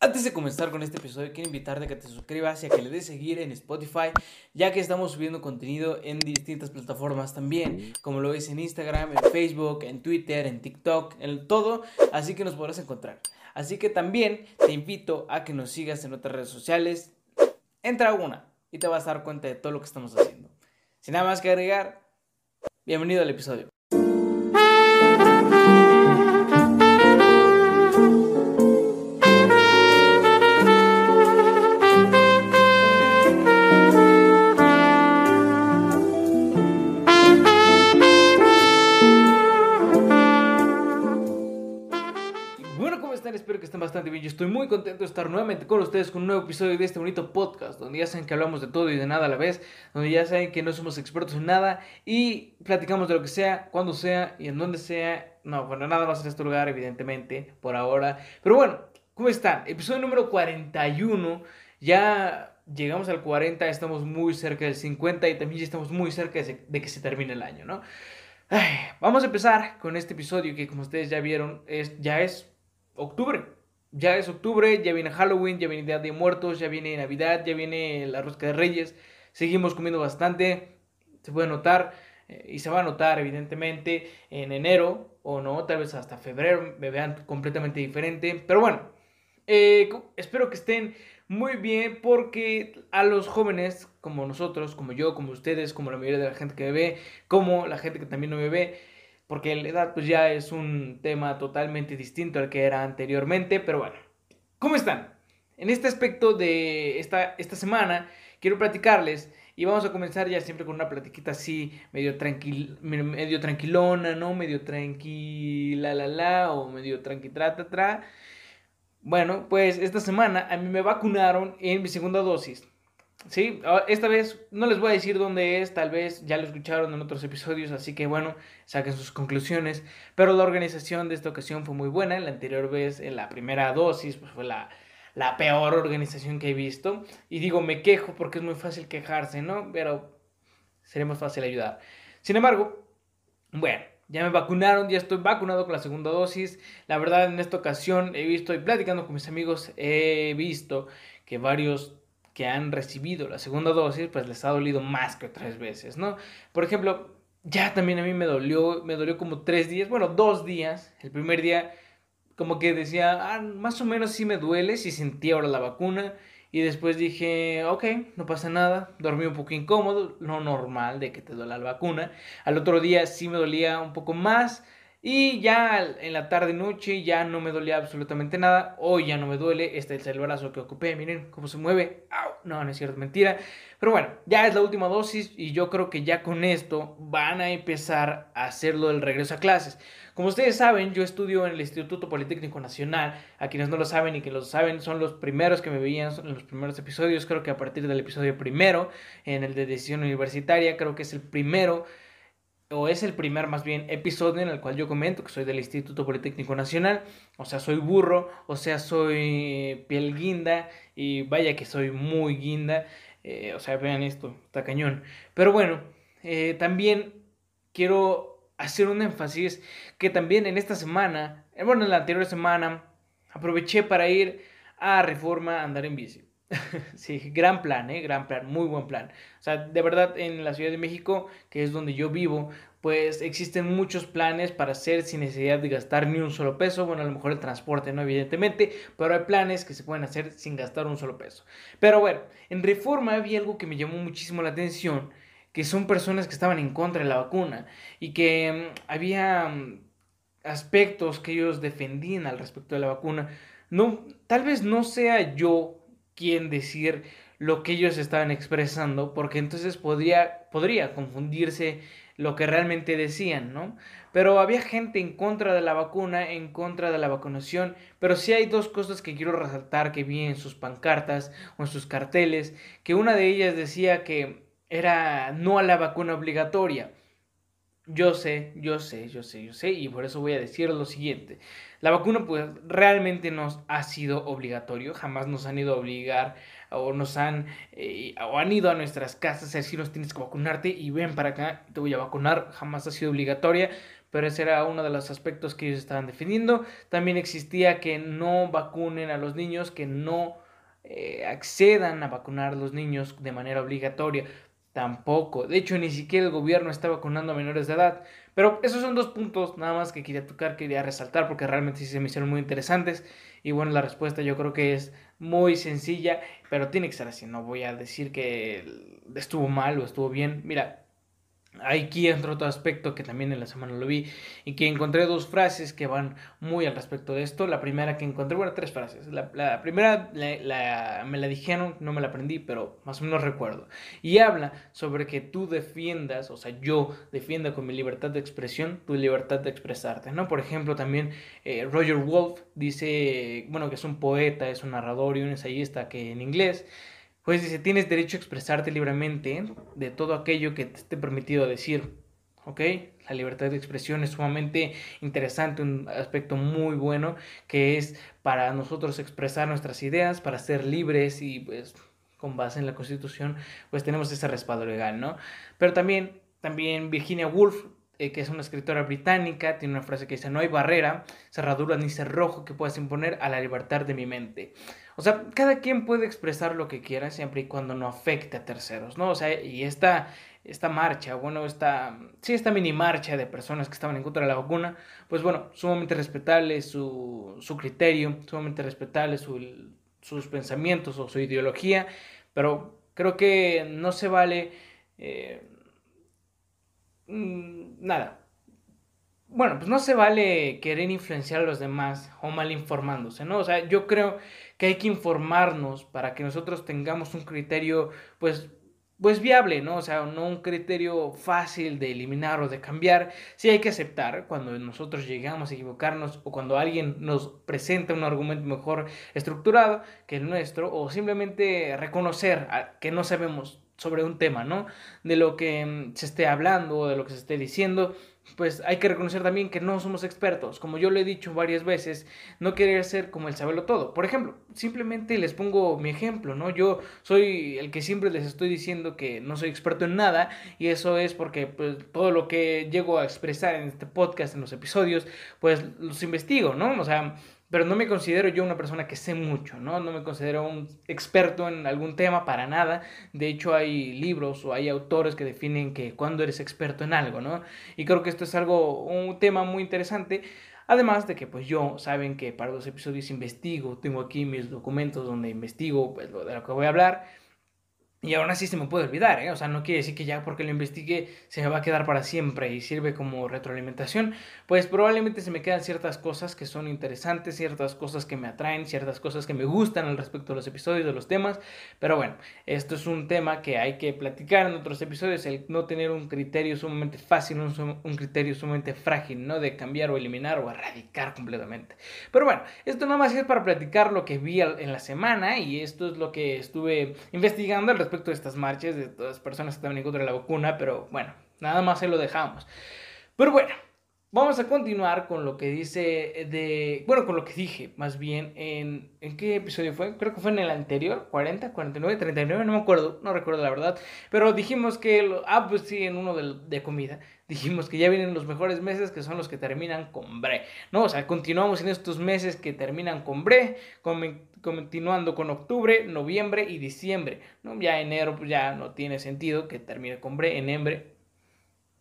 Antes de comenzar con este episodio, quiero invitarte a que te suscribas y a que le des seguir en Spotify, ya que estamos subiendo contenido en distintas plataformas también, como lo ves en Instagram, en Facebook, en Twitter, en TikTok, en todo, así que nos podrás encontrar. Así que también te invito a que nos sigas en otras redes sociales. Entra a una y te vas a dar cuenta de todo lo que estamos haciendo. Sin nada más que agregar, bienvenido al episodio. Estoy muy contento de estar nuevamente con ustedes con un nuevo episodio de este bonito podcast, donde ya saben que hablamos de todo y de nada a la vez, donde ya saben que no somos expertos en nada y platicamos de lo que sea, cuando sea y en donde sea. No, bueno, nada más en este lugar, evidentemente, por ahora. Pero bueno, ¿cómo están? Episodio número 41. Ya llegamos al 40, estamos muy cerca del 50 y también ya estamos muy cerca de, que se termine el año, ¿no? vamos a empezar con este episodio que como ustedes ya vieron es, ya es octubre. Ya es octubre, ya viene Halloween, ya viene Día de Muertos, ya viene Navidad, ya viene la Rosca de Reyes. Seguimos comiendo bastante, se puede notar eh, y se va a notar evidentemente en enero o no, tal vez hasta febrero me vean completamente diferente. Pero bueno, eh, espero que estén muy bien porque a los jóvenes como nosotros, como yo, como ustedes, como la mayoría de la gente que me ve, como la gente que también no me ve, porque la edad pues ya es un tema totalmente distinto al que era anteriormente, pero bueno, ¿cómo están? En este aspecto de esta, esta semana quiero platicarles y vamos a comenzar ya siempre con una platiquita así medio, tranquil, medio tranquilona, ¿no? Medio tranquila, la, la, o medio tranqui, tra, tra. Bueno, pues esta semana a mí me vacunaron en mi segunda dosis. Sí, ah, esta vez no les voy a decir dónde es, tal vez ya lo escucharon en otros episodios, así que bueno, saquen sus conclusiones. Pero la organización de esta ocasión fue muy buena. La anterior vez, en la primera dosis, pues fue la, la peor organización que he visto. Y digo, me quejo porque es muy fácil quejarse, ¿no? Pero sería más fácil ayudar. Sin embargo, bueno, ya me vacunaron, ya estoy vacunado con la segunda dosis. La verdad, en esta ocasión he visto y platicando con mis amigos, he visto que varios que han recibido la segunda dosis, pues les ha dolido más que otras veces, ¿no? Por ejemplo, ya también a mí me dolió, me dolió como tres días, bueno, dos días. El primer día como que decía, ah, más o menos sí me duele, sí sentí ahora la vacuna. Y después dije, ok, no pasa nada, dormí un poco incómodo, lo normal de que te duela la vacuna. Al otro día sí me dolía un poco más, y ya en la tarde noche ya no me dolía absolutamente nada. Hoy ya no me duele. Este es el brazo que ocupé. Miren cómo se mueve. No, no es cierto, mentira. Pero bueno, ya es la última dosis y yo creo que ya con esto van a empezar a hacerlo del regreso a clases. Como ustedes saben, yo estudio en el Instituto Politécnico Nacional. A quienes no lo saben y que lo saben, son los primeros que me veían en los primeros episodios. Creo que a partir del episodio primero, en el de decisión universitaria, creo que es el primero o es el primer más bien episodio en el cual yo comento que soy del Instituto Politécnico Nacional, o sea, soy burro, o sea, soy piel guinda, y vaya que soy muy guinda, eh, o sea, vean esto, está cañón. Pero bueno, eh, también quiero hacer un énfasis que también en esta semana, eh, bueno, en la anterior semana, aproveché para ir a Reforma a andar en bici. sí, gran plan, ¿eh? Gran plan, muy buen plan. O sea, de verdad en la Ciudad de México, que es donde yo vivo, pues existen muchos planes para hacer sin necesidad de gastar ni un solo peso. Bueno, a lo mejor el transporte, no evidentemente, pero hay planes que se pueden hacer sin gastar un solo peso. Pero bueno, en Reforma había algo que me llamó muchísimo la atención, que son personas que estaban en contra de la vacuna y que mm, había mm, aspectos que ellos defendían al respecto de la vacuna. No, tal vez no sea yo quién decir lo que ellos estaban expresando, porque entonces podría, podría confundirse lo que realmente decían, ¿no? Pero había gente en contra de la vacuna, en contra de la vacunación, pero sí hay dos cosas que quiero resaltar que vi en sus pancartas o en sus carteles, que una de ellas decía que era no a la vacuna obligatoria. Yo sé, yo sé, yo sé, yo sé, y por eso voy a decir lo siguiente. La vacuna pues realmente nos ha sido obligatorio, jamás nos han ido a obligar o nos han eh, o han ido a nuestras casas a decirnos tienes que vacunarte y ven para acá, te voy a vacunar, jamás ha sido obligatoria, pero ese era uno de los aspectos que ellos estaban defendiendo. También existía que no vacunen a los niños, que no eh, accedan a vacunar a los niños de manera obligatoria. Tampoco. De hecho, ni siquiera el gobierno está vacunando a menores de edad. Pero esos son dos puntos nada más que quería tocar, quería resaltar porque realmente sí se me hicieron muy interesantes. Y bueno, la respuesta yo creo que es muy sencilla, pero tiene que ser así. No voy a decir que estuvo mal o estuvo bien. Mira, Aquí entra otro aspecto que también en la semana lo vi y que encontré dos frases que van muy al respecto de esto. La primera que encontré, bueno, tres frases. La, primera la, me la dijeron, no me la aprendí, pero más o menos recuerdo. Y habla sobre que tú defiendas, o sea, yo defienda con mi libertad de expresión tu libertad de expresarte, ¿no? Por ejemplo, también eh, Roger Wolf dice, bueno, que es un poeta, es un narrador y un ensayista que en inglés pues dice, tienes derecho a expresarte libremente de todo aquello que te esté permitido decir. ¿Ok? La libertad de expresión es sumamente interesante, un aspecto muy bueno que es para nosotros expresar nuestras ideas, para ser libres y pues con base en la constitución pues tenemos ese respaldo legal, ¿no? Pero también, también Virginia Woolf eh, que es una escritora británica, tiene una frase que dice, no hay barrera, cerradura ni cerrojo que puedas imponer a la libertad de mi mente. O sea, cada quien puede expresar lo que quiera siempre y cuando no afecte a terceros, ¿no? O sea, y esta, esta marcha, bueno, esta, sí, esta mini marcha de personas que estaban en contra de la vacuna, pues bueno, sumamente respetable su, su criterio, sumamente respetable su, sus pensamientos o su ideología, pero creo que no se vale... Eh, nada. Bueno, pues no se vale querer influenciar a los demás o mal informándose, ¿no? O sea, yo creo que hay que informarnos para que nosotros tengamos un criterio, pues, pues viable, ¿no? O sea, no un criterio fácil de eliminar o de cambiar. Sí hay que aceptar cuando nosotros llegamos a equivocarnos o cuando alguien nos presenta un argumento mejor estructurado que el nuestro o simplemente reconocer que no sabemos sobre un tema, ¿no? De lo que mm, se esté hablando o de lo que se esté diciendo, pues hay que reconocer también que no somos expertos. Como yo lo he dicho varias veces, no querer ser como el saberlo todo. Por ejemplo, simplemente les pongo mi ejemplo, ¿no? Yo soy el que siempre les estoy diciendo que no soy experto en nada y eso es porque pues, todo lo que llego a expresar en este podcast, en los episodios, pues los investigo, ¿no? O sea, pero no me considero yo una persona que sé mucho, ¿no? No me considero un experto en algún tema para nada. De hecho, hay libros o hay autores que definen que cuando eres experto en algo, ¿no? Y creo que esto es algo, un tema muy interesante. Además de que pues yo saben que para los episodios investigo, tengo aquí mis documentos donde investigo pues lo de lo que voy a hablar y aún así se me puede olvidar, ¿eh? O sea, no quiere decir que ya porque lo investigue se me va a quedar para siempre y sirve como retroalimentación. Pues probablemente se me quedan ciertas cosas que son interesantes, ciertas cosas que me atraen, ciertas cosas que me gustan al respecto de los episodios, de los temas. Pero bueno, esto es un tema que hay que platicar en otros episodios, el no tener un criterio sumamente fácil, un, un criterio sumamente frágil, ¿no? De cambiar o eliminar o erradicar completamente. Pero bueno, esto nada más es para platicar lo que vi en la semana y esto es lo que estuve investigando respecto de estas marchas, de todas las personas que estaban en contra de la vacuna, pero bueno, nada más se lo dejamos. Pero bueno, vamos a continuar con lo que dice de, bueno, con lo que dije, más bien, en, ¿en qué episodio fue? Creo que fue en el anterior, 40, 49, 39, no me acuerdo, no recuerdo la verdad, pero dijimos que, ah, pues sí, en uno de, de comida, dijimos que ya vienen los mejores meses que son los que terminan con bre, ¿no? O sea, continuamos en estos meses que terminan con bre, con continuando con octubre, noviembre y diciembre. Ya enero pues ya no tiene sentido que termine con bre, en embre.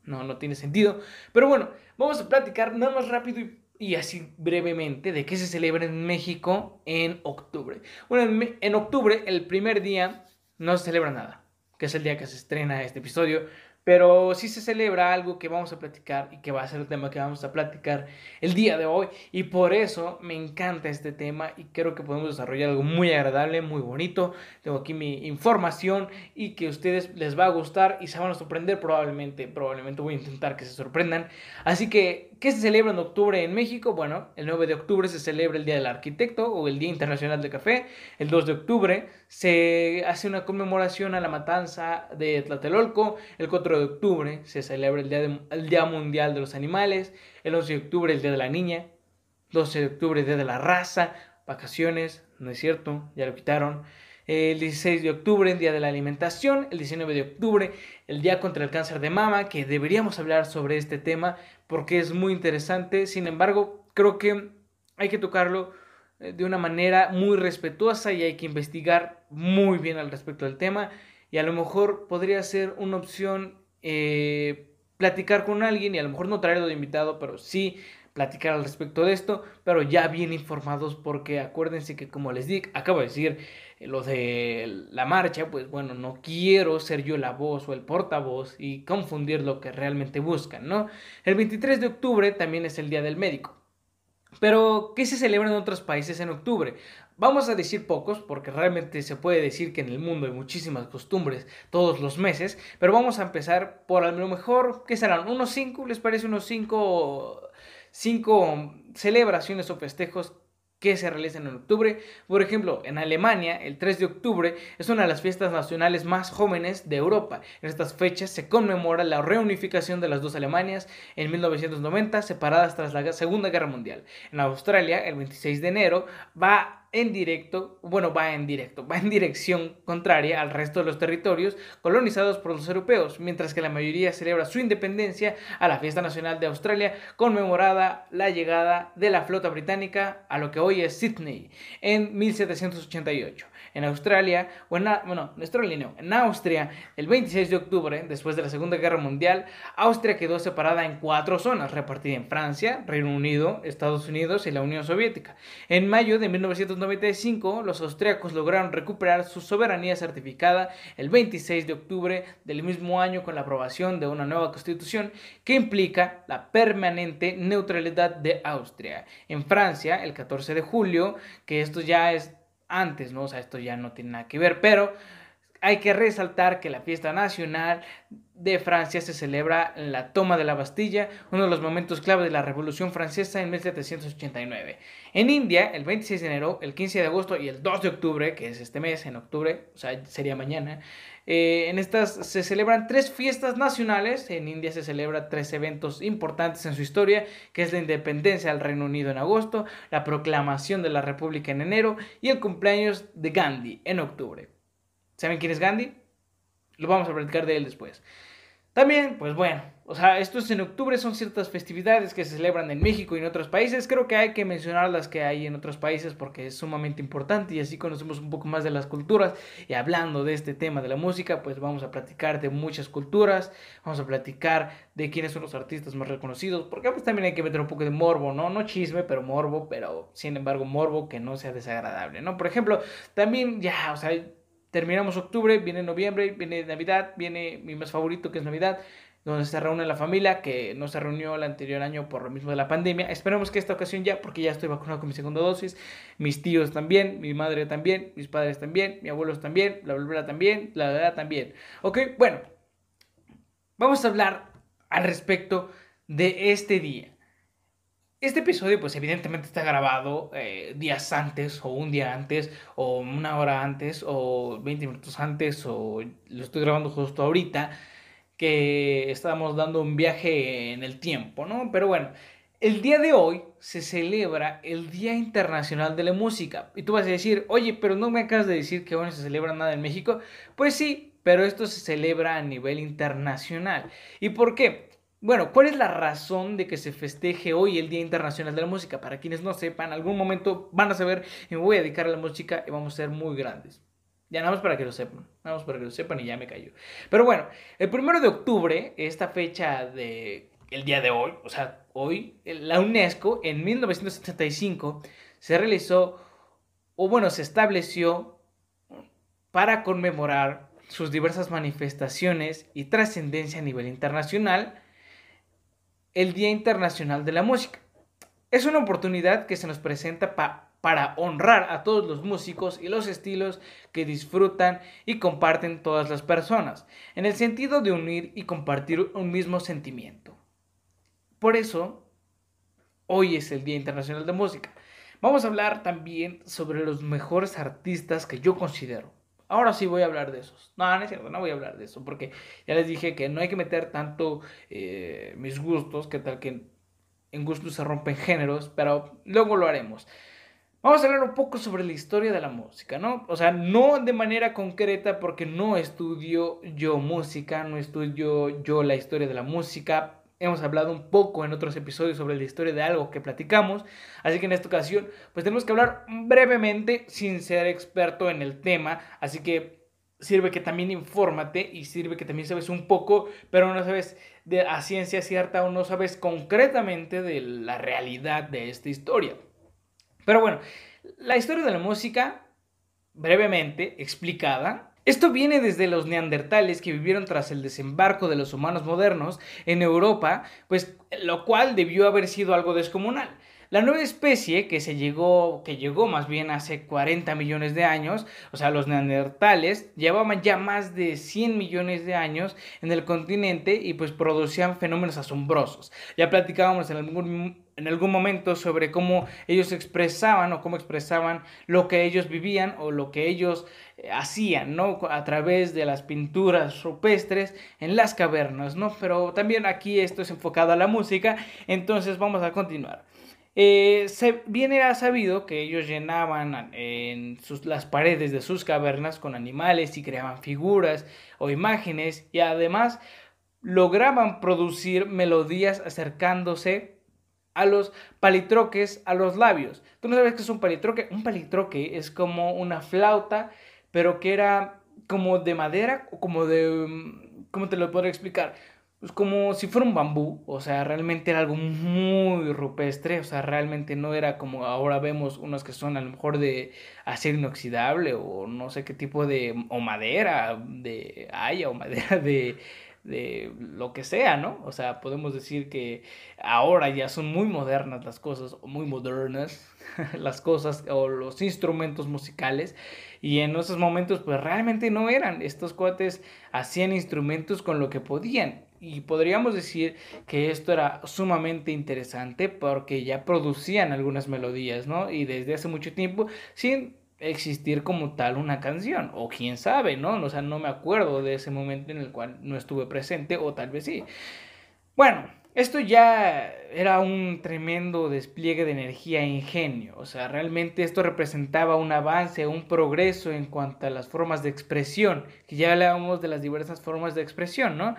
No, no tiene sentido. Pero bueno, vamos a platicar nada más rápido y, así brevemente de qué se celebra en México en octubre. Bueno, en, en octubre, el primer día, no se celebra nada, que es el día que se estrena este episodio. Pero sí se celebra algo que vamos a platicar y que va a ser el tema que vamos a platicar el día de hoy. Y por eso me encanta este tema y creo que podemos desarrollar algo muy agradable, muy bonito. Tengo aquí mi información y que a ustedes les va a gustar y se van a sorprender probablemente. Probablemente voy a intentar que se sorprendan. Así que ¿Qué se celebra en octubre en México? Bueno, el 9 de octubre se celebra el Día del Arquitecto o el Día Internacional del Café. El 2 de octubre se hace una conmemoración a la matanza de Tlatelolco. El 4 de octubre se celebra el Día, Mundial de los Animales. El 11 de octubre el Día de la Niña. 12 de octubre el Día de la Raza. Vacaciones, no es cierto, ya lo quitaron. El 16 de octubre, el Día de la Alimentación, el 19 de octubre, el Día contra el Cáncer de Mama, que deberíamos hablar sobre este tema porque es muy interesante. Sin embargo, creo que hay que tocarlo eh, de una manera muy respetuosa y hay que investigar muy bien al respecto del tema y a lo mejor podría ser una opción eh, platicar con alguien y a lo mejor no traerlo de invitado, pero sí platicar al respecto de esto, pero ya bien informados porque acuérdense que como les dije, acabo de decir eh, lo de la marcha, pues bueno, no quiero ser yo la voz o el portavoz y confundir lo que realmente buscan, ¿no? El 23 de octubre también es el Día del Médico. Pero, ¿qué se celebra en otros países en octubre? Vamos a decir pocos, porque realmente se puede decir que en el mundo hay muchísimas costumbres todos los meses, pero vamos a empezar por a lo mejor, ¿qué serán? ¿Unos cinco? ¿Les parece unos cinco, cinco celebraciones o festejos que se realizan en octubre. Por ejemplo, en Alemania, el 3 de octubre es una de las fiestas nacionales más jóvenes de Europa. En estas fechas se conmemora la reunificación de las dos Alemanias en 1990, separadas tras la Segunda Guerra Mundial. En Australia, el 26 de enero, va en directo, bueno, va en directo, va en dirección contraria al resto de los territorios colonizados por los europeos, mientras que la mayoría celebra su independencia a la fiesta nacional de Australia, conmemorada la llegada de la flota británica a lo que hoy es Sydney en 1788 en Australia, bueno, en Austria, el 26 de octubre, después de la Segunda Guerra Mundial, Austria quedó separada en cuatro zonas, repartida en Francia, Reino Unido, Estados Unidos y la Unión Soviética. En mayo de 1995, los austriacos lograron recuperar su soberanía certificada el 26 de octubre del mismo año con la aprobación de una nueva constitución que implica la permanente neutralidad de Austria. En Francia, el 14 de julio, que esto ya es antes, ¿no? O sea, esto ya no tiene nada que ver, pero hay que resaltar que la fiesta nacional de Francia se celebra en la toma de la Bastilla, uno de los momentos clave de la Revolución Francesa en 1789. En India, el 26 de enero, el 15 de agosto y el 2 de octubre, que es este mes, en octubre, o sea, sería mañana, eh, en estas se celebran tres fiestas nacionales. En India se celebran tres eventos importantes en su historia, que es la independencia del Reino Unido en agosto, la proclamación de la República en enero y el cumpleaños de Gandhi en octubre. ¿Saben quién es Gandhi? Lo vamos a platicar de él después. También, pues bueno, o sea, esto es en octubre, son ciertas festividades que se celebran en México y en otros países. Creo que hay que mencionar las que hay en otros países porque es sumamente importante y así conocemos un poco más de las culturas. Y hablando de este tema de la música, pues vamos a platicar de muchas culturas, vamos a platicar de quiénes son los artistas más reconocidos, porque pues también hay que meter un poco de morbo, ¿no? No chisme, pero morbo, pero sin embargo morbo que no sea desagradable, ¿no? Por ejemplo, también ya, o sea, terminamos octubre, viene noviembre, viene Navidad, viene mi más favorito que es Navidad donde se reúne la familia, que no se reunió el anterior año por lo mismo de la pandemia. Esperemos que esta ocasión ya, porque ya estoy vacunado con mi segunda dosis, mis tíos también, mi madre también, mis padres también, mis abuelos también, la abuela también, la verdad también. Ok, bueno, vamos a hablar al respecto de este día. Este episodio, pues evidentemente está grabado eh, días antes, o un día antes, o una hora antes, o 20 minutos antes, o lo estoy grabando justo ahorita que estábamos dando un viaje en el tiempo, ¿no? Pero bueno, el día de hoy se celebra el Día Internacional de la Música. Y tú vas a decir, oye, pero no me acabas de decir que hoy no se celebra nada en México. Pues sí, pero esto se celebra a nivel internacional. ¿Y por qué? Bueno, ¿cuál es la razón de que se festeje hoy el Día Internacional de la Música? Para quienes no sepan, algún momento van a saber me voy a dedicar a la música y vamos a ser muy grandes. Ya nada más para que lo sepan. Nada más para que lo sepan y ya me cayó. Pero bueno, el primero de octubre, esta fecha de el día de hoy, o sea, hoy, la UNESCO en 1975 se realizó, o bueno, se estableció para conmemorar sus diversas manifestaciones y trascendencia a nivel internacional, el Día Internacional de la Música. Es una oportunidad que se nos presenta para honrar a todos los músicos y los estilos que disfrutan y comparten todas las personas, en el sentido de unir y compartir un mismo sentimiento. Por eso, hoy es el Día Internacional de Música. Vamos a hablar también sobre los mejores artistas que yo considero. Ahora sí voy a hablar de esos. No, no es cierto, no voy a hablar de eso, porque ya les dije que no hay que meter tanto eh, mis gustos, que tal que en gustos se rompen géneros, pero luego lo haremos. Vamos a hablar un poco sobre la historia de la música, ¿no? O sea, no de manera concreta porque no estudio yo música, no estudio yo la historia de la música. Hemos hablado un poco en otros episodios sobre la historia de algo que platicamos, así que en esta ocasión pues tenemos que hablar brevemente sin ser experto en el tema, así que sirve que también infórmate y sirve que también sabes un poco, pero no sabes de a ciencia cierta o no sabes concretamente de la realidad de esta historia. Pero bueno, la historia de la música, brevemente explicada, esto viene desde los neandertales que vivieron tras el desembarco de los humanos modernos en Europa, pues lo cual debió haber sido algo descomunal. La nueva especie que se llegó, que llegó más bien hace 40 millones de años, o sea, los neandertales, llevaban ya más de 100 millones de años en el continente y pues producían fenómenos asombrosos. Ya platicábamos en algún, en algún momento sobre cómo ellos expresaban o cómo expresaban lo que ellos vivían o lo que ellos eh, hacían, ¿no? A través de las pinturas rupestres en las cavernas, ¿no? Pero también aquí esto es enfocado a la música, entonces vamos a continuar. Eh, se viene a sabido que ellos llenaban en sus, las paredes de sus cavernas con animales y creaban figuras o imágenes y además lograban producir melodías acercándose a los palitroques, a los labios. ¿Tú no sabes qué es un palitroque? Un palitroque es como una flauta, pero que era como de madera o como de... Mm, ¿Cómo te lo puedo explicar? pues como si fuera un bambú, o sea, realmente era algo muy rupestre, o sea, realmente no era como ahora vemos unos que son a lo mejor de acero inoxidable o no sé qué tipo de, o madera de haya o madera de, de lo que sea, ¿no? O sea, podemos decir que ahora ya son muy modernas las cosas, o muy modernas las cosas o los instrumentos musicales y en esos momentos pues realmente no eran, estos cuates hacían instrumentos con lo que podían y podríamos decir que esto era sumamente interesante porque ya producían algunas melodías, ¿no? Y desde hace mucho tiempo sin existir como tal una canción, o quién sabe, ¿no? O sea, no me acuerdo de ese momento en el cual no estuve presente, o tal vez sí. Bueno, esto ya era un tremendo despliegue de energía e ingenio, o sea, realmente esto representaba un avance, un progreso en cuanto a las formas de expresión, que ya hablábamos de las diversas formas de expresión, ¿no?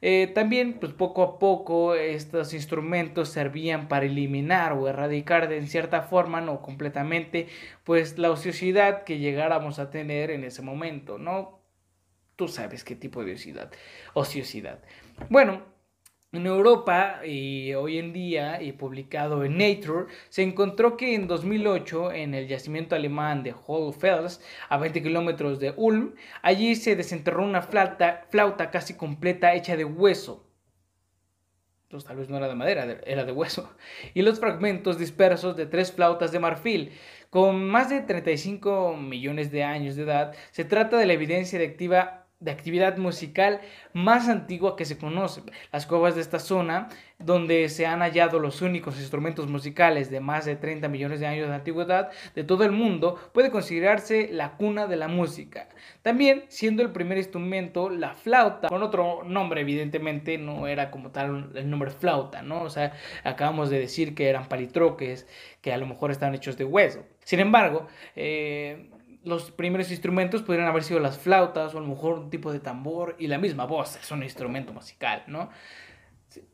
Eh, también, pues poco a poco, estos instrumentos servían para eliminar o erradicar de cierta forma, no completamente, pues la ociosidad que llegáramos a tener en ese momento, ¿no? Tú sabes qué tipo de ociosidad. Ociosidad. Bueno, en Europa y hoy en día, y publicado en Nature, se encontró que en 2008, en el yacimiento alemán de Hohlfels, a 20 kilómetros de Ulm, allí se desenterró una flauta, casi completa hecha de hueso. Entonces tal vez no era de madera, era de hueso. Y los fragmentos dispersos de tres flautas de marfil. Con más de 35 millones de años de edad, se trata de la evidencia de activa de actividad musical más antigua que se conoce. Las cuevas de esta zona, donde se han hallado los únicos instrumentos musicales de más de 30 millones de años de antigüedad de todo el mundo, puede considerarse la cuna de la música. También, siendo el primer instrumento, la flauta, con otro nombre, evidentemente, no era como tal el nombre flauta, ¿no? O sea, acabamos de decir que eran palitroques, que a lo mejor están hechos de hueso. Sin embargo, eh, los primeros instrumentos podrían haber sido las flautas o a lo mejor un tipo de tambor y la misma voz es un instrumento musical, ¿no?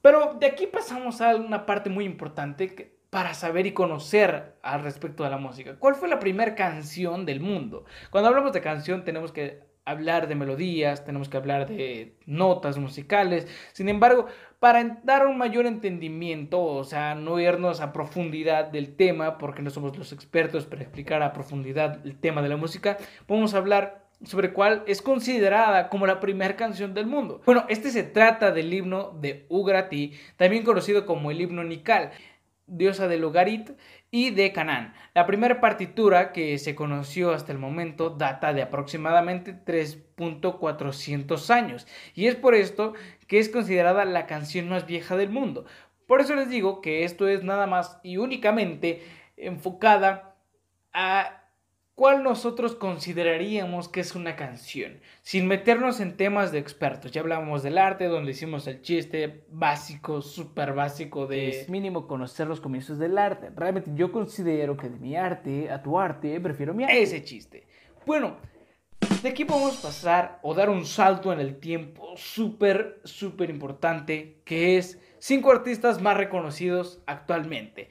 Pero de aquí pasamos a una parte muy importante para saber y conocer al respecto de la música. ¿Cuál fue la primera canción del mundo? Cuando hablamos de canción tenemos que hablar de melodías, tenemos que hablar de notas musicales. Sin embargo, para dar un mayor entendimiento, o sea, no irnos a profundidad del tema, porque no somos los expertos para explicar a profundidad el tema de la música, vamos a hablar sobre cuál es considerada como la primera canción del mundo. Bueno, este se trata del himno de Ugrati, también conocido como el himno Nikal diosa de Lugarit y de Canaán. La primera partitura que se conoció hasta el momento data de aproximadamente 3.400 años y es por esto que es considerada la canción más vieja del mundo. Por eso les digo que esto es nada más y únicamente enfocada a cuál nosotros consideraríamos que es una canción, sin meternos en temas de expertos. Ya hablamos del arte, donde hicimos el chiste básico, súper básico de... Es mínimo conocer los comienzos del arte. Realmente yo considero que de mi arte a tu arte prefiero mi arte. Ese chiste. Bueno, de aquí podemos pasar o dar un salto en el tiempo súper, súper importante, que es cinco artistas más reconocidos actualmente.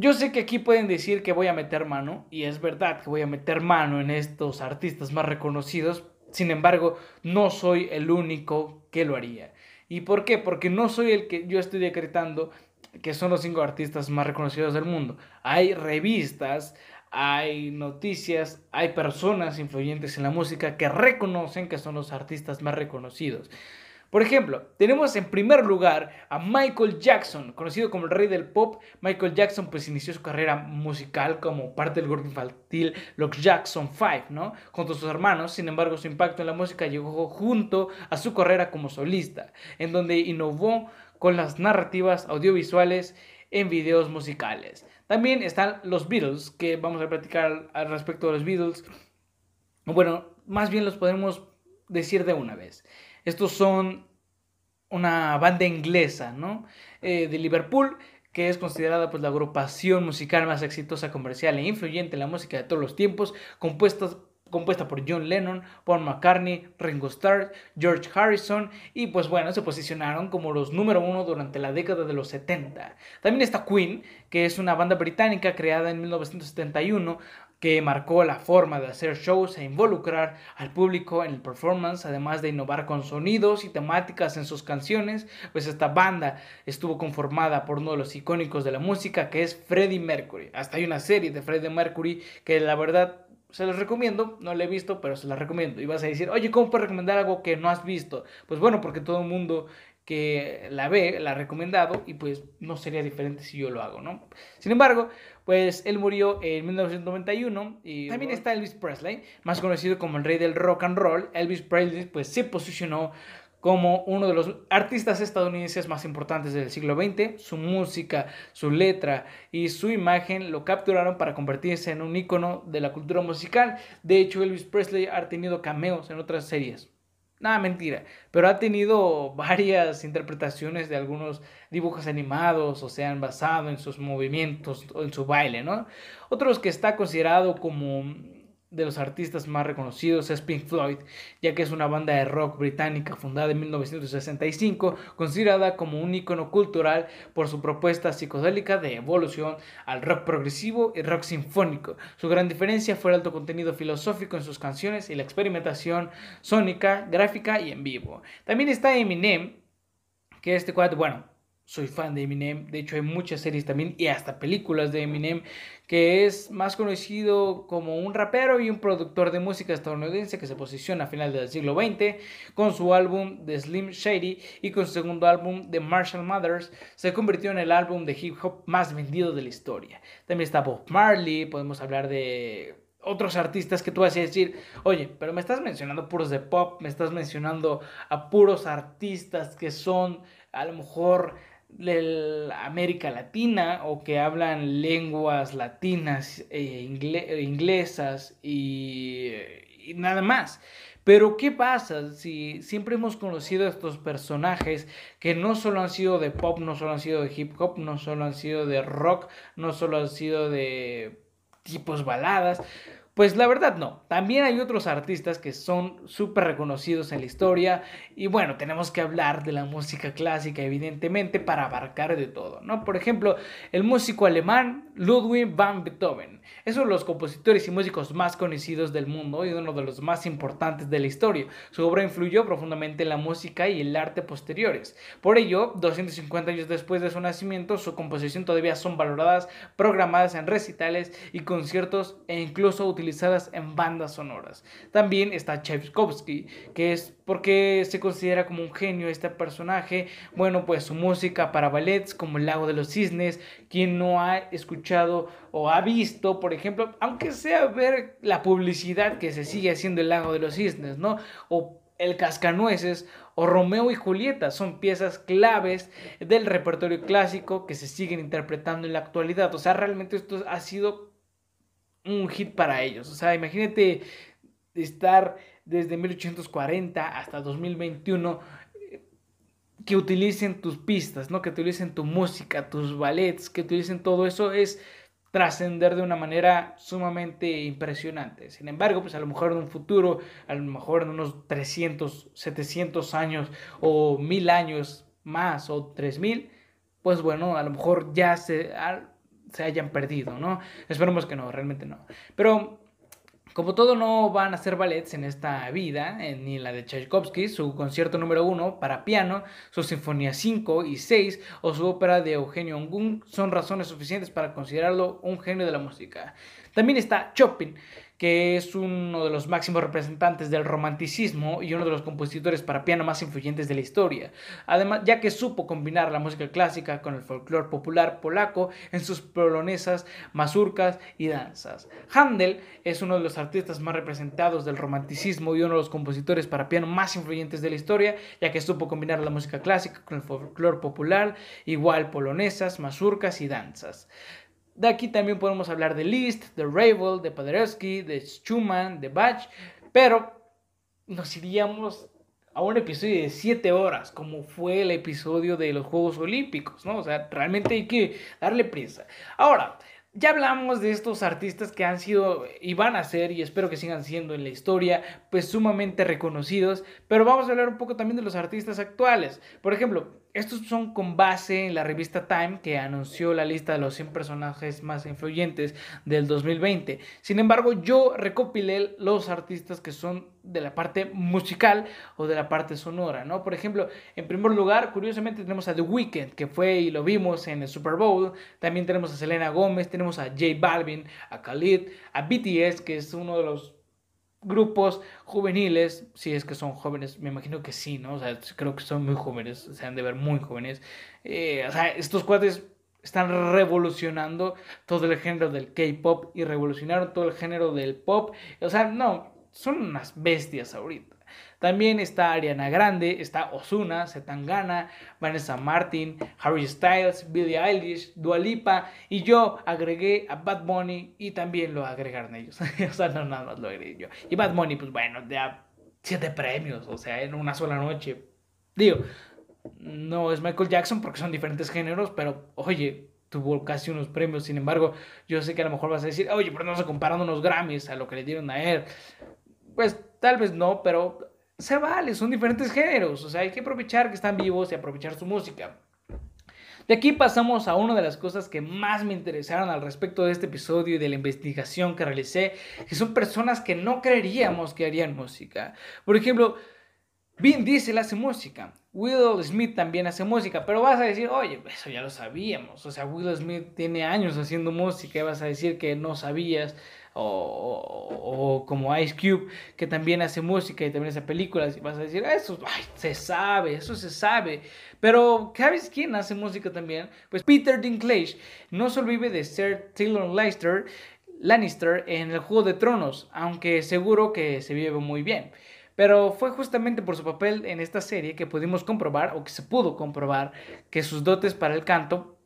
Yo sé que aquí pueden decir que voy a meter mano, y es verdad que voy a meter mano en estos artistas más reconocidos, sin embargo, no soy el único que lo haría. ¿Y por qué? Porque no soy el que yo estoy decretando que son los cinco artistas más reconocidos del mundo. Hay revistas, hay noticias, hay personas influyentes en la música que reconocen que son los artistas más reconocidos. Por ejemplo, tenemos en primer lugar a Michael Jackson, conocido como el rey del pop. Michael Jackson pues inició su carrera musical como parte del grupo infantil Los Jackson 5, ¿no? Junto a sus hermanos, sin embargo su impacto en la música llegó junto a su carrera como solista, en donde innovó con las narrativas audiovisuales en videos musicales. También están los Beatles, que vamos a platicar al respecto de los Beatles. Bueno, más bien los podemos decir de una vez. Estos son una banda inglesa, ¿no? Eh, de Liverpool, que es considerada pues, la agrupación musical más exitosa, comercial e influyente en la música de todos los tiempos, compuestas compuesta por John Lennon, Paul McCartney, Ringo Starr, George Harrison y pues bueno, se posicionaron como los número uno durante la década de los 70. También está Queen, que es una banda británica creada en 1971 que marcó la forma de hacer shows e involucrar al público en el performance, además de innovar con sonidos y temáticas en sus canciones, pues esta banda estuvo conformada por uno de los icónicos de la música que es Freddie Mercury. Hasta hay una serie de Freddie Mercury que la verdad se los recomiendo, no la he visto, pero se la recomiendo. Y vas a decir, oye, ¿cómo puedes recomendar algo que no has visto? Pues bueno, porque todo el mundo que la ve, la ha recomendado y pues no sería diferente si yo lo hago, ¿no? Sin embargo, pues él murió en 1991 y también está Elvis Presley, más conocido como el rey del rock and roll. Elvis Presley pues se posicionó como uno de los artistas estadounidenses más importantes del siglo XX. Su música, su letra y su imagen lo capturaron para convertirse en un ícono de la cultura musical. De hecho, Elvis Presley ha tenido cameos en otras series. Nada, mentira. Pero ha tenido varias interpretaciones de algunos dibujos animados o se han basado en sus movimientos o en su baile, ¿no? Otros que está considerado como de los artistas más reconocidos es Pink Floyd, ya que es una banda de rock británica fundada en 1965, considerada como un icono cultural por su propuesta psicodélica de evolución al rock progresivo y rock sinfónico. Su gran diferencia fue el alto contenido filosófico en sus canciones y la experimentación sónica, gráfica y en vivo. También está Eminem, que este cuadro, bueno, soy fan de Eminem. De hecho, hay muchas series también y hasta películas de Eminem, que es más conocido como un rapero y un productor de música estadounidense que se posiciona a final del siglo XX con su álbum The Slim Shady y con su segundo álbum The Marshall Mothers. Se convirtió en el álbum de hip hop más vendido de la historia. También está Bob Marley, podemos hablar de otros artistas que tú vas a decir, oye, pero me estás mencionando puros de pop, me estás mencionando a puros artistas que son a lo mejor de América Latina o que hablan lenguas latinas e inglesas y, y, nada más. Pero ¿qué pasa si siempre hemos conocido a estos personajes que no solo han sido de pop, no solo han sido de hip hop, no solo han sido de rock, no solo han sido de tipos baladas? Pues la verdad no. También hay otros artistas que son súper reconocidos en la historia y bueno, tenemos que hablar de la música clásica evidentemente para abarcar de todo, ¿no? Por ejemplo, el músico alemán Ludwig van Beethoven es uno de los compositores y músicos más conocidos del mundo y uno de los más importantes de la historia. Su obra influyó profundamente en la música y el arte posteriores. Por ello, 250 años después de su nacimiento, su composición todavía son valoradas, programadas en recitales y conciertos e incluso utilizadas en bandas sonoras. También está Tchaikovsky, que es porque se considera como un genio este personaje. Bueno, pues su música para ballets como El lago de los cisnes, quien no ha escuchado o ha visto, por ejemplo, aunque sea ver la publicidad que se sigue haciendo El lago de los cisnes, ¿no? O El cascanueces o Romeo y Julieta son piezas claves del repertorio clásico que se siguen interpretando en la actualidad. O sea, realmente esto ha sido un hit para ellos. O sea, imagínate estar desde 1840 hasta 2021 eh, que utilicen tus pistas, ¿no? Que utilicen tu música, tus ballets, que utilicen todo eso es trascender de una manera sumamente impresionante. Sin embargo, pues a lo mejor en un futuro, a lo mejor en unos 300, 700 años o 1000 años más o 3000, pues bueno, a lo mejor ya se, se hayan perdido, ¿no? Esperemos que no, realmente no. Pero como todo no van a ser ballets en esta vida, eh, ni la de Tchaikovsky, su concierto número uno para piano, su sinfonía 5 y 6 o su ópera de Eugenio Ongun son razones suficientes para considerarlo un genio de la música. También está Chopin, que es uno de los máximos representantes del romanticismo y uno de los compositores para piano más influyentes de la historia, además ya que supo combinar la música clásica con el folclore popular polaco en sus polonesas, mazurcas y danzas. Handel es uno de los artistas más representados del romanticismo y uno de los compositores para piano más influyentes de la historia, ya que supo combinar la música clásica con el folclore popular, igual polonesas, mazurcas y danzas. De aquí también podemos hablar de Liszt, de Ravel, de Paderewski, de Schumann, de Bach, pero nos iríamos a un episodio de 7 horas, como fue el episodio de los Juegos Olímpicos, ¿no? O sea, realmente hay que darle prisa. Ahora, ya hablamos de estos artistas que han sido y van a ser, y espero que sigan siendo en la historia, pues sumamente reconocidos, pero vamos a hablar un poco también de los artistas actuales. Por ejemplo, estos son con base en la revista Time que anunció la lista de los 100 personajes más influyentes del 2020. Sin embargo, yo recopilé los artistas que son de la parte musical o de la parte sonora, ¿no? Por ejemplo, en primer lugar, curiosamente tenemos a The Weeknd, que fue y lo vimos en el Super Bowl. También tenemos a Selena Gómez, tenemos a J Balvin, a Khalid, a BTS, que es uno de los grupos juveniles, si es que son jóvenes, me imagino que sí, ¿no? O sea, creo que son muy jóvenes, se han de ver muy jóvenes. Eh, o sea, estos cuates están revolucionando todo el género del K-pop y revolucionaron todo el género del pop. O sea, no, son unas bestias ahorita. También está Ariana Grande, está Ozuna, Setangana, Vanessa Martin, Harry Styles, Billie Eilish, Dua Lipa y yo agregué a Bad Bunny y también lo agregaron ellos. o sea, no nada más lo agregué yo. Y Bad Bunny, pues bueno, ya siete premios, o sea, en una sola noche. Digo, no es Michael Jackson porque son diferentes géneros, pero oye, tuvo casi unos premios. Sin embargo, yo sé que a lo mejor vas a decir, oye, pero no se comparan unos Grammys a lo que le dieron a él. Pues tal vez no, pero se vale, son diferentes géneros, o sea, hay que aprovechar que están vivos y aprovechar su música. De aquí pasamos a una de las cosas que más me interesaron al respecto de este episodio y de la investigación que realicé, que son personas que no creeríamos que harían música. Por ejemplo, Vin Diesel hace música, Will Smith también hace música, pero vas a decir, oye, eso ya lo sabíamos, o sea, Will Smith tiene años haciendo música y vas a decir que no sabías o, como Ice Cube, que también hace música y también hace películas, y vas a decir, eso se sabe, eso se sabe. Pero, ¿sabes quién hace música también? Pues Peter Dinklage no solo vive de ser Taylor Lannister, Lannister en el Juego de Tronos, aunque seguro que se vive muy bien. Pero fue justamente por su papel en esta serie que pudimos comprobar, o que se pudo comprobar, que sus dotes para el canto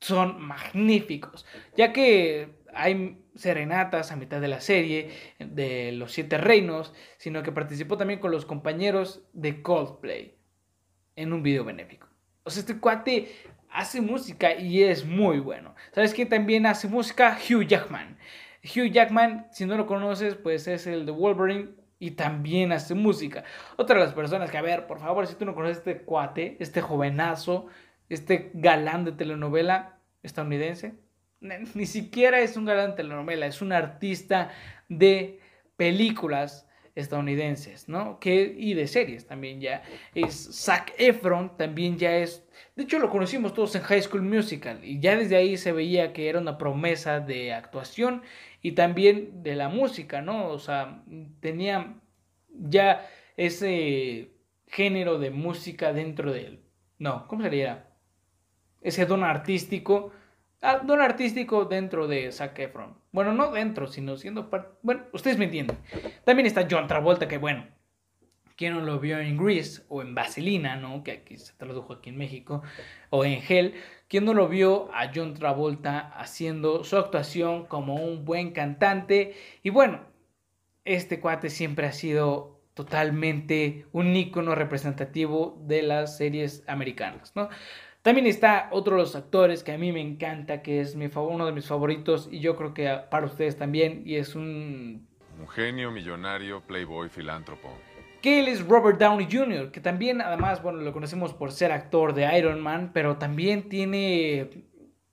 son magníficos, ya que hay serenatas a mitad de la serie de Los Siete Reinos, sino que participó también con los compañeros de Coldplay en un video benéfico. O sea, este cuate hace música y es muy bueno. ¿Sabes quién también hace música? Hugh Jackman. Hugh Jackman, si no lo conoces, pues es el de Wolverine y también hace música. Otra de las personas que, a ver, por favor, si tú no conoces este cuate, este jovenazo, este galán de telenovela estadounidense, ni siquiera es un galán de telenovela, es un artista de películas estadounidenses, ¿no? Que, y de series también ya. Es Zac Efron, también ya es... De hecho, lo conocimos todos en High School Musical y ya desde ahí se veía que era una promesa de actuación y también de la música, ¿no? O sea, tenía ya ese género de música dentro de él. No, ¿cómo sería? Ese don artístico don artístico dentro de Zac Efron. Bueno, no dentro, sino siendo parte... Bueno, ustedes me entienden. También está John Travolta, que bueno, quien no lo vio en Grease o en Vaselina, ¿no? Que aquí se tradujo aquí en México, o en Hell, ¿Quién no lo vio a John Travolta haciendo su actuación como un buen cantante? Y bueno, este cuate siempre ha sido totalmente un ícono representativo de las series americanas, ¿no? También está otro de los actores que a mí me encanta, que es mi, uno de mis favoritos y yo creo que para ustedes también, y es un... Un genio, millonario, playboy, filántropo. Que él es Robert Downey Jr., que también además, bueno, lo conocemos por ser actor de Iron Man, pero también tiene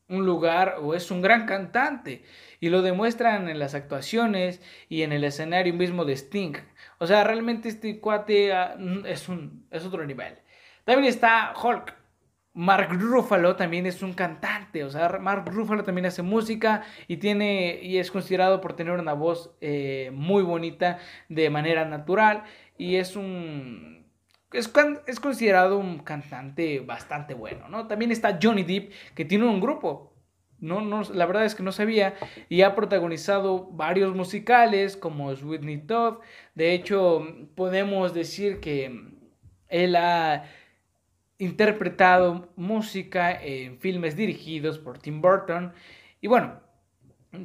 un lugar o es un gran cantante y lo demuestran en las actuaciones y en el escenario mismo de Sting. O sea, realmente este cuate ah, es, un, es otro nivel. También está Hulk. Mark Ruffalo también es un cantante, o sea, Mark Ruffalo también hace música y tiene y es considerado por tener una voz eh, muy bonita de manera natural y es un es, es, considerado un cantante bastante bueno, ¿no? También está Johnny Depp que tiene un grupo, no, no, la verdad es que no sabía. Y ha protagonizado varios musicales como Whitney Todd. De hecho, podemos decir que él ha interpretado música en filmes dirigidos por Tim Burton. Y bueno,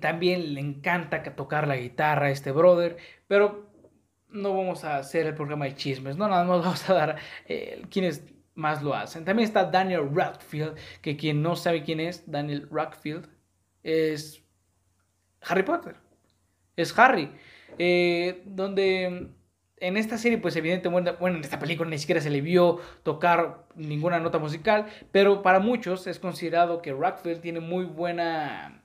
también le encanta tocar la guitarra a este brother. Pero no vamos a hacer el programa de chismes, no, nada más vamos a dar eh, quienes más lo hacen. También está Daniel Radcliffe, que quien no sabe quién es, Daniel Radcliffe, es Harry Potter. Es Harry. Eh, donde en esta serie, pues evidentemente, bueno, en esta película ni siquiera se le vio tocar ninguna nota musical, pero para muchos es considerado que Radcliffe tiene muy buena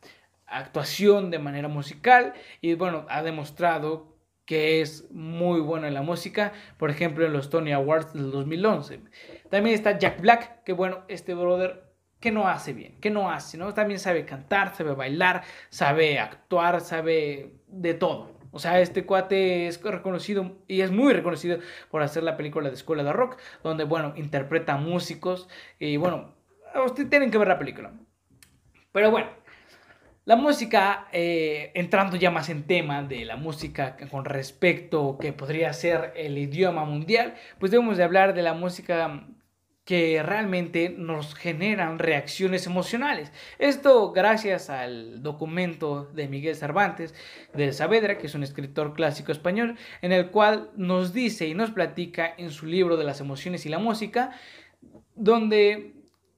actuación de manera musical y bueno, ha demostrado que es muy bueno en la música, por ejemplo en los Tony Awards del 2011. También está Jack Black, que bueno, este brother que no hace bien, que no hace, ¿no? También sabe cantar, sabe bailar, sabe actuar, sabe de todo. O sea, este cuate es reconocido y es muy reconocido por hacer la película de Escuela de Rock, donde, bueno, interpreta músicos y, bueno, ustedes tienen que ver la película. Pero bueno, la música, eh, entrando ya más en tema de la música con respecto que podría ser el idioma mundial, pues debemos de hablar de la música que realmente nos generan reacciones emocionales. Esto gracias al documento de Miguel Cervantes de Saavedra, que es un escritor clásico español, en el cual nos dice y nos platica en su libro de las emociones y la música, donde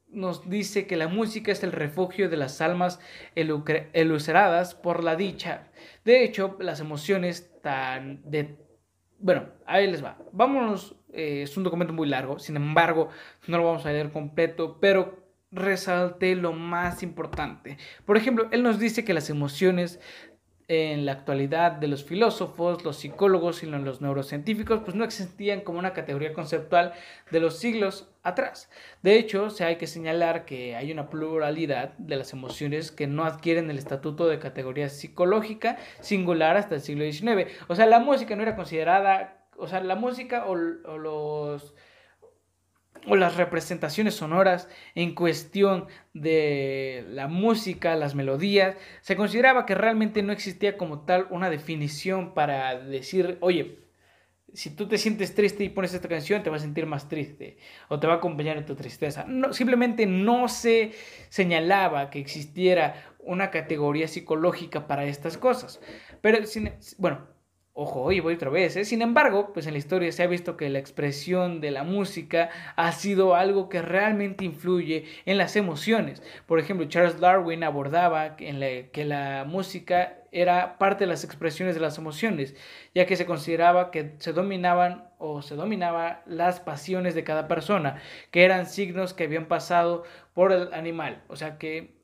nos dice que la música es el refugio de las almas eluceradas por la dicha. De hecho, las emociones tan. Bueno, ahí les va. Vámonos, eh, es un documento muy largo, sin embargo, no lo vamos a leer completo, pero resalte lo más importante. Por ejemplo, él nos dice que las emociones en la actualidad de los filósofos, los psicólogos y los neurocientíficos, pues no existían como una categoría conceptual de los siglos atrás. De hecho, se hay que señalar que hay una pluralidad de las emociones que no adquieren el estatuto de categoría psicológica singular hasta el siglo XIX. O sea, la música no era considerada, o sea, la música o los o las representaciones sonoras en cuestión de la música, las melodías, se consideraba que realmente no existía como tal una definición para decir, oye, si tú te sientes triste y pones esta canción, te vas a sentir más triste o te va a acompañar en tu tristeza. Simplemente no se señalaba que existiera una categoría psicológica para estas cosas. Pero, bueno, Ojo, y voy otra vez. ¿eh? Sin embargo, pues en la historia se ha visto que la expresión de la música ha sido algo que realmente influye en las emociones. Por ejemplo, Charles Darwin abordaba que la música era parte de las expresiones de las emociones, ya que se consideraba que se dominaban o se dominaba las pasiones de cada persona, que eran signos que habían pasado por el animal. O sea que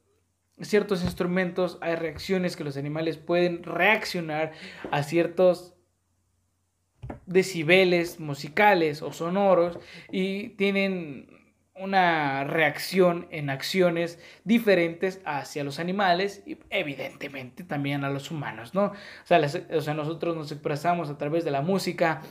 ciertos instrumentos hay reacciones que los animales pueden reaccionar a ciertos decibeles musicales o sonoros y tienen una reacción en acciones diferentes hacia los animales y evidentemente también a los humanos, ¿no? O sea, nosotros nos expresamos a través de la música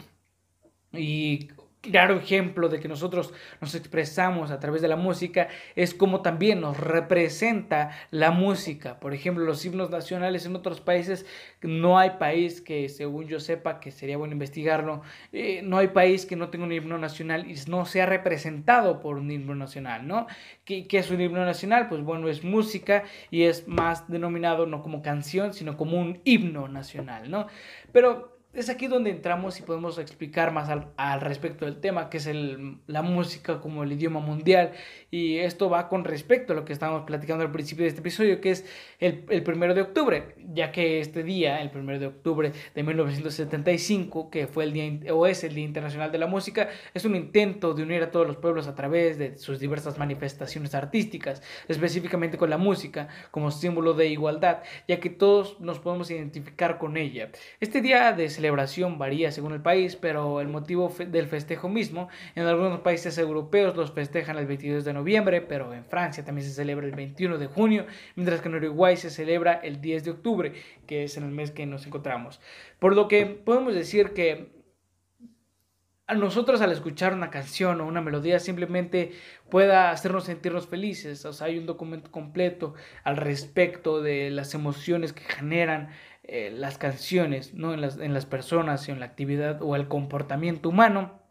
y claro ejemplo de que nosotros nos expresamos a través de la música es como también nos representa la música. Por ejemplo, los himnos nacionales en otros países, no hay país que, según yo sepa, que sería bueno investigarlo, eh, no hay país que no tenga un himno nacional y no sea representado por un himno nacional, ¿no? ¿Qué, qué es un himno nacional? Pues bueno, es música y es más denominado no como canción, sino como un himno nacional, ¿no? Pero es aquí donde entramos y podemos explicar más al, respecto del tema, que es el, la música como el idioma mundial. Y esto va con respecto a lo que estábamos platicando al principio de este episodio, que es el, el primero de octubre, ya que este día, el primero de octubre de 1975, que fue el día, o es el Día Internacional de la Música, es un intento de unir a todos los pueblos a través de sus diversas manifestaciones artísticas, específicamente con la música como símbolo de igualdad, ya que todos nos podemos identificar con ella. Este día de celebración varía según el país, pero el motivo del festejo mismo, en algunos países europeos los festejan el 22 de noviembre, pero en Francia también se celebra el 21 de junio, mientras que en Uruguay se celebra el 10 de octubre, que es en el mes que nos encontramos. Por lo que podemos decir que a nosotros al escuchar una canción o una melodía simplemente pueda hacernos sentirnos felices. O sea, hay un documento completo al respecto de las emociones que generan eh, las canciones, ¿no? En las, en las personas, en la actividad o el comportamiento humano.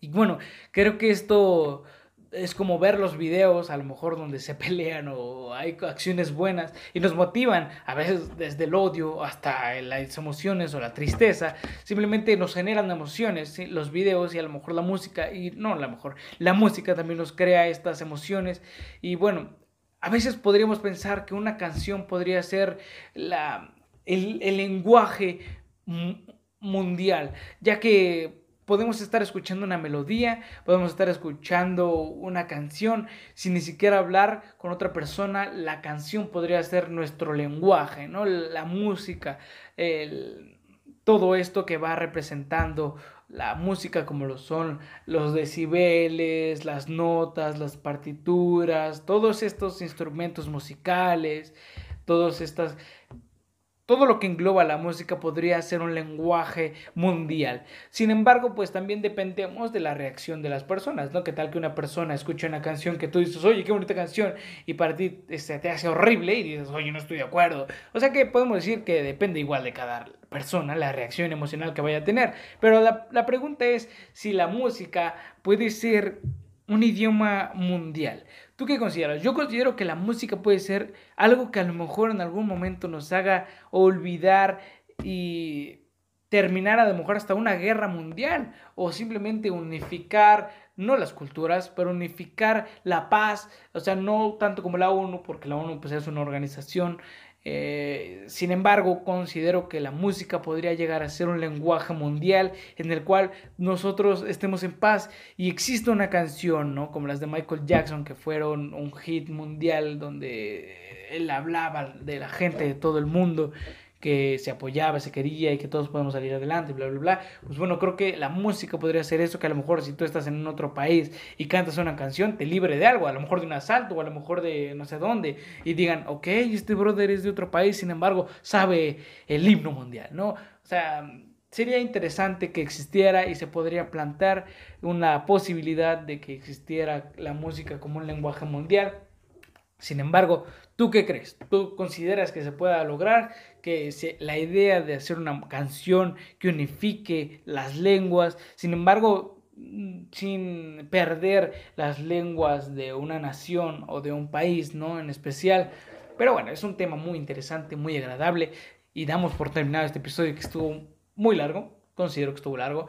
Y bueno, creo que esto es como ver los videos, a lo mejor donde se pelean o hay acciones buenas y nos motivan, a veces desde el odio hasta las emociones o la tristeza, simplemente nos generan emociones, los videos y a lo mejor la música, y no, a lo mejor la música también nos crea estas emociones y bueno, a veces podríamos pensar que una canción podría ser la, el, lenguaje mundial, ya que podemos estar escuchando una melodía, podemos estar escuchando una canción, sin ni siquiera hablar con otra persona, la canción podría ser nuestro lenguaje, ¿no? La música, todo esto que va representando la música como lo son los decibeles, las notas, las partituras, todos estos instrumentos musicales, todas estas todo lo que engloba la música podría ser un lenguaje mundial. Sin embargo, pues también dependemos de la reacción de las personas, ¿no? Que tal que una persona escucha una canción que tú dices, oye, qué bonita canción, y para ti este, te hace horrible y dices, oye, no estoy de acuerdo. O sea que podemos decir que depende igual de cada persona la reacción emocional que vaya a tener. Pero la, la pregunta es si la música puede ser un idioma mundial. ¿Tú qué consideras? Yo considero que la música puede ser algo que a lo mejor en algún momento nos haga olvidar y terminar a lo mejor hasta una guerra mundial o simplemente unificar no las culturas, pero unificar la paz, o sea, no tanto como la ONU, porque la ONU pues, es una organización eh, sin embargo, considero que la música podría llegar a ser un lenguaje mundial en el cual nosotros estemos en paz y existe una canción, ¿no? Como las de Michael Jackson, que fueron un hit mundial donde él hablaba de la gente de todo el mundo que se apoyaba, se quería y que todos podemos salir adelante, bla, bla, bla. Pues bueno, creo que la música podría ser eso, que a lo mejor si tú estás en otro país y cantas una canción, te libre de algo, a lo mejor de un asalto o a lo mejor de no sé dónde, y digan, ok, este brother es de otro país, sin embargo, sabe el himno mundial, ¿no? O sea, sería interesante que existiera y se podría plantear una posibilidad de que existiera la música como un lenguaje mundial. Sin embargo, ¿tú qué crees? ¿Tú consideras que se pueda lograr? Que la idea de hacer una canción que unifique las lenguas, sin embargo, mm, sin perder las lenguas de una nación o de un país, ¿no? En especial. Pero bueno, es un tema muy interesante, muy agradable. Y damos por terminado este episodio que estuvo muy largo. Considero que estuvo largo.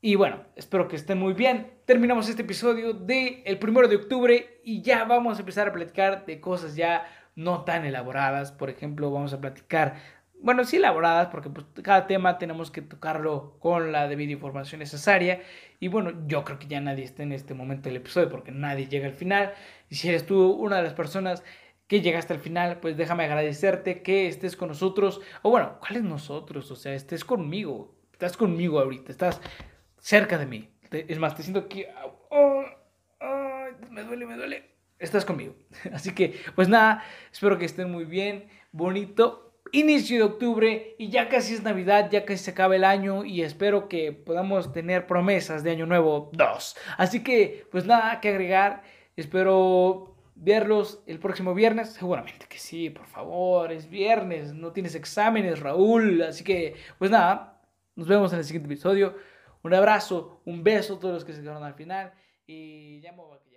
Y bueno, espero que estén muy bien. Terminamos este episodio del el primero de octubre y ya vamos a empezar a platicar de cosas ya no tan elaboradas. Por ejemplo, vamos a platicar, bueno, sí elaboradas, porque pues, cada tema tenemos que tocarlo con la debida información necesaria. Y bueno, yo creo que ya nadie está en este momento del episodio porque nadie llega al final. Y si eres tú una de las personas que llegaste al final, pues déjame agradecerte que estés con nosotros. O bueno, ¿cuál es nosotros? O sea, estés conmigo. Estás conmigo ahorita, estás cerca de mí. es más, te siento aquí. me duele, me duele. Estás conmigo. Así que, pues nada, espero que estén muy bien, bonito. inicio de octubre y ya casi es Navidad, ya casi se acaba el año y espero que podamos tener promesas de Año Nuevo 2. Así que, pues nada que agregar. Espero verlos el próximo viernes. Seguramente que sí, por favor, es viernes, no tienes exámenes, Raúl. Así que, pues nada, nos vemos en el siguiente episodio. Un abrazo, un beso a todos los que se quedaron al final y ya me voy a